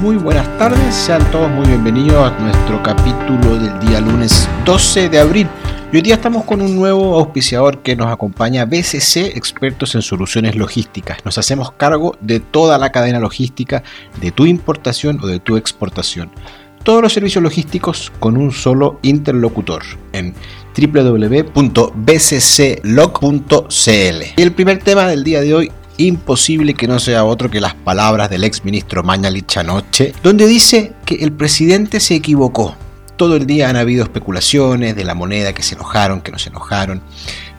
muy buenas tardes, sean todos muy bienvenidos a nuestro capítulo del día lunes 12 de abril. Y hoy día estamos con un nuevo auspiciador que nos acompaña, BCC, expertos en soluciones logísticas. Nos hacemos cargo de toda la cadena logística, de tu importación o de tu exportación. Todos los servicios logísticos con un solo interlocutor en www.bcclog.cl. Y el primer tema del día de hoy imposible que no sea otro que las palabras del ex ministro Mañalich anoche, donde dice que el presidente se equivocó. Todo el día han habido especulaciones de la moneda, que se enojaron, que no se enojaron.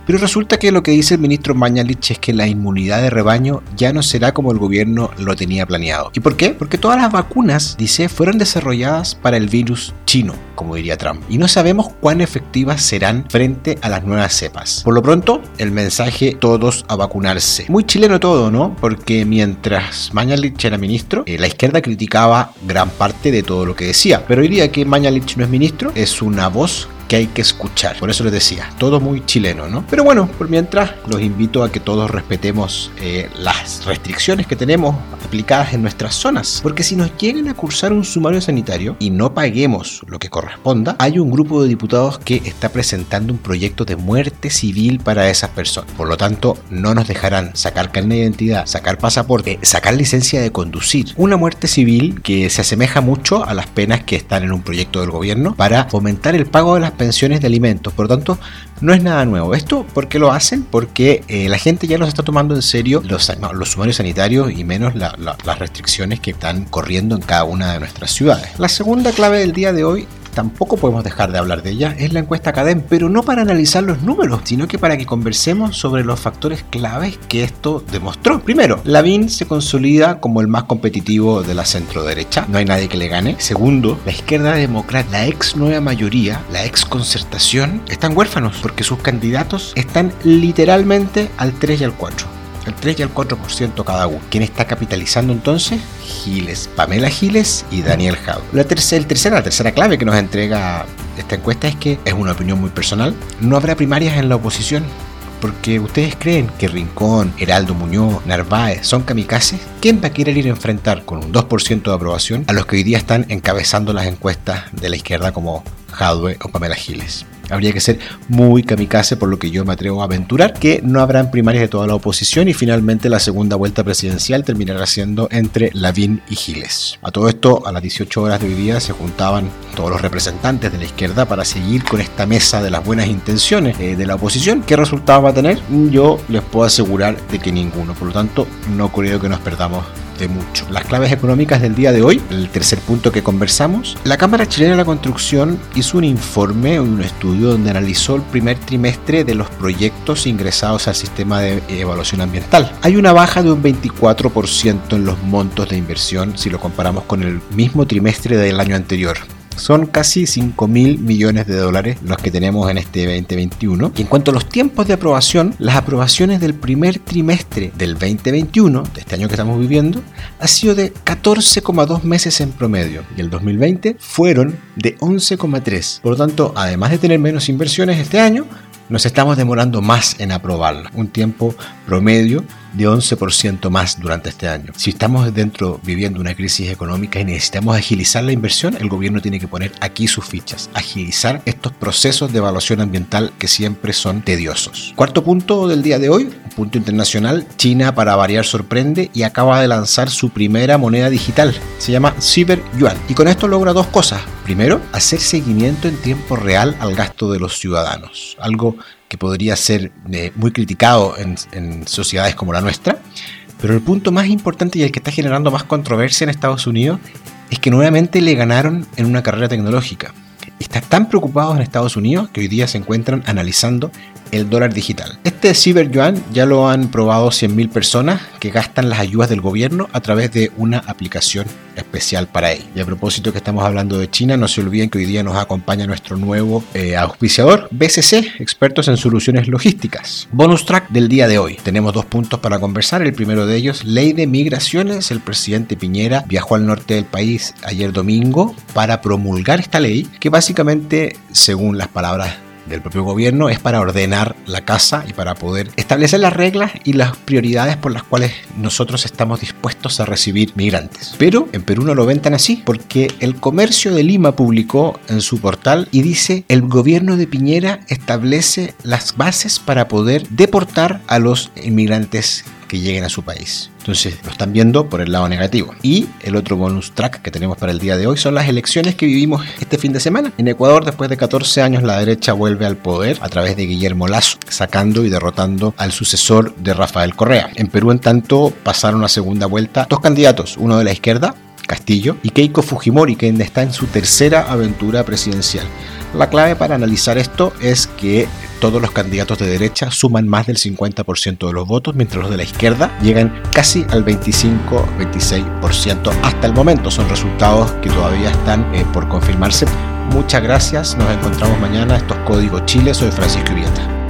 Pero resulta que lo que dice el ministro Mañalich es que la inmunidad de rebaño ya no será como el gobierno lo tenía planeado. ¿Y por qué? Porque todas las vacunas, dice, fueron desarrolladas para el virus chino, como diría Trump. Y no sabemos cuán efectivas serán frente a las nuevas cepas. Por lo pronto, el mensaje todos a vacunarse. Muy chileno todo, ¿no? Porque mientras Mañalich era ministro, eh, la izquierda criticaba gran parte de todo lo que decía. Pero hoy que Mañalich no es ministro, es una voz que hay que escuchar. Por eso les decía, todo muy chileno, ¿no? Pero bueno, por mientras los invito a que todos respetemos eh, las restricciones que tenemos aplicadas en nuestras zonas. Porque si nos llegan a cursar un sumario sanitario y no paguemos lo que corresponda, hay un grupo de diputados que está presentando un proyecto de muerte civil para esas personas. Por lo tanto, no nos dejarán sacar carne de identidad, sacar pasaporte, sacar licencia de conducir. Una muerte civil que se asemeja mucho a las penas que están en un proyecto del gobierno para fomentar el pago de las pensiones de alimentos. Por lo tanto, no es nada nuevo. ¿Esto por qué lo hacen? Porque eh, la gente ya no está tomando en serio los, los sumarios sanitarios y menos las restricciones que están corriendo en cada una de nuestras ciudades. La segunda clave del día de hoy tampoco podemos dejar de hablar de ella, es la encuesta CADEM, pero no para analizar los números, sino que para que conversemos sobre los factores claves que esto demostró. Primero, Lavín se consolida como el más competitivo de la centro derecha, no hay nadie que le gane. Segundo, la izquierda democrática, la ex nueva mayoría, la ex concertación, están huérfanos porque sus candidatos están literalmente al 3 y al 4 el 3 y el 4% cada uno. ¿Quién está capitalizando entonces? Giles, Pamela Giles y Daniel Jau. La tercera, la tercera clave que nos entrega esta encuesta es que, es una opinión muy personal, no habrá primarias en la oposición. Porque ustedes creen que Rincón, Heraldo Muñoz, Narváez son kamikazes. ¿Quién va a querer ir a enfrentar con un 2% de aprobación a los que hoy día están encabezando las encuestas de la izquierda como Jadwe o Pamela Giles? Habría que ser muy kamikaze, por lo que yo me atrevo a aventurar que no habrán primarias de toda la oposición y finalmente la segunda vuelta presidencial terminará siendo entre Lavín y Giles. A todo esto, a las 18 horas de hoy día se juntaban todos los representantes de la izquierda para seguir con esta mesa de las buenas intenciones eh, de la oposición. ¿Qué resultado va a tener? Yo les puedo asegurar de que ninguno. Por lo tanto, no creo que nos perdamos mucho. Las claves económicas del día de hoy, el tercer punto que conversamos, la Cámara Chilena de la Construcción hizo un informe un estudio donde analizó el primer trimestre de los proyectos ingresados al sistema de evaluación ambiental. Hay una baja de un 24% en los montos de inversión si lo comparamos con el mismo trimestre del año anterior. Son casi 5 mil millones de dólares los que tenemos en este 2021. Y en cuanto a los tiempos de aprobación, las aprobaciones del primer trimestre del 2021, de este año que estamos viviendo, ha sido de 14,2 meses en promedio. Y el 2020 fueron de 11,3. Por lo tanto, además de tener menos inversiones este año, nos estamos demorando más en aprobarla, un tiempo promedio de 11% más durante este año. Si estamos dentro viviendo una crisis económica y necesitamos agilizar la inversión, el gobierno tiene que poner aquí sus fichas, agilizar estos procesos de evaluación ambiental que siempre son tediosos. Cuarto punto del día de hoy, punto internacional, China para variar sorprende y acaba de lanzar su primera moneda digital, se llama Cyber Yuan y con esto logra dos cosas. Primero, hacer seguimiento en tiempo real al gasto de los ciudadanos, algo que podría ser eh, muy criticado en, sociedades como la nuestra. Pero el punto más importante y el que está generando más controversia en Estados Unidos es que nuevamente le ganaron en una carrera tecnológica. Están tan preocupados en Estados Unidos que hoy día se encuentran analizando el dólar digital. Este Cyber Yuan ya lo han probado 100.000 personas que gastan las ayudas del gobierno a través de una aplicación especial para ello. Y a propósito que estamos hablando de China, no se olviden que hoy día nos acompaña nuestro nuevo eh, auspiciador, BCC, expertos en soluciones logísticas. Bonus track del día de hoy. Tenemos dos puntos para conversar. El primero de ellos, ley de migraciones. El presidente Piñera viajó al norte del país ayer domingo para promulgar esta ley que básicamente, según las palabras del propio gobierno es para ordenar la casa y para poder establecer las reglas y las prioridades por las cuales nosotros estamos dispuestos a recibir migrantes. Pero en Perú no lo ven tan así, porque el comercio de Lima publicó en su portal y dice el gobierno de Piñera establece las bases para poder deportar a los inmigrantes que lleguen a su país. Entonces lo están viendo por el lado negativo. Y el otro bonus track que tenemos para el día de hoy son las elecciones que vivimos este fin de semana. En Ecuador, después de 14 años, la derecha vuelve al poder a través de Guillermo Lazo, sacando y derrotando al sucesor de Rafael Correa. En Perú, en tanto, pasaron a segunda vuelta dos candidatos, uno de la izquierda, Castillo, y Keiko Fujimori, que está en su tercera aventura presidencial. La clave para analizar esto es que todos los candidatos de derecha suman más del 50% de los votos, mientras los de la izquierda llegan casi al 25-26% hasta el momento. Son resultados que todavía están eh, por confirmarse. Muchas gracias, nos encontramos mañana. Esto es Código Chile, soy Francisco Ibieta.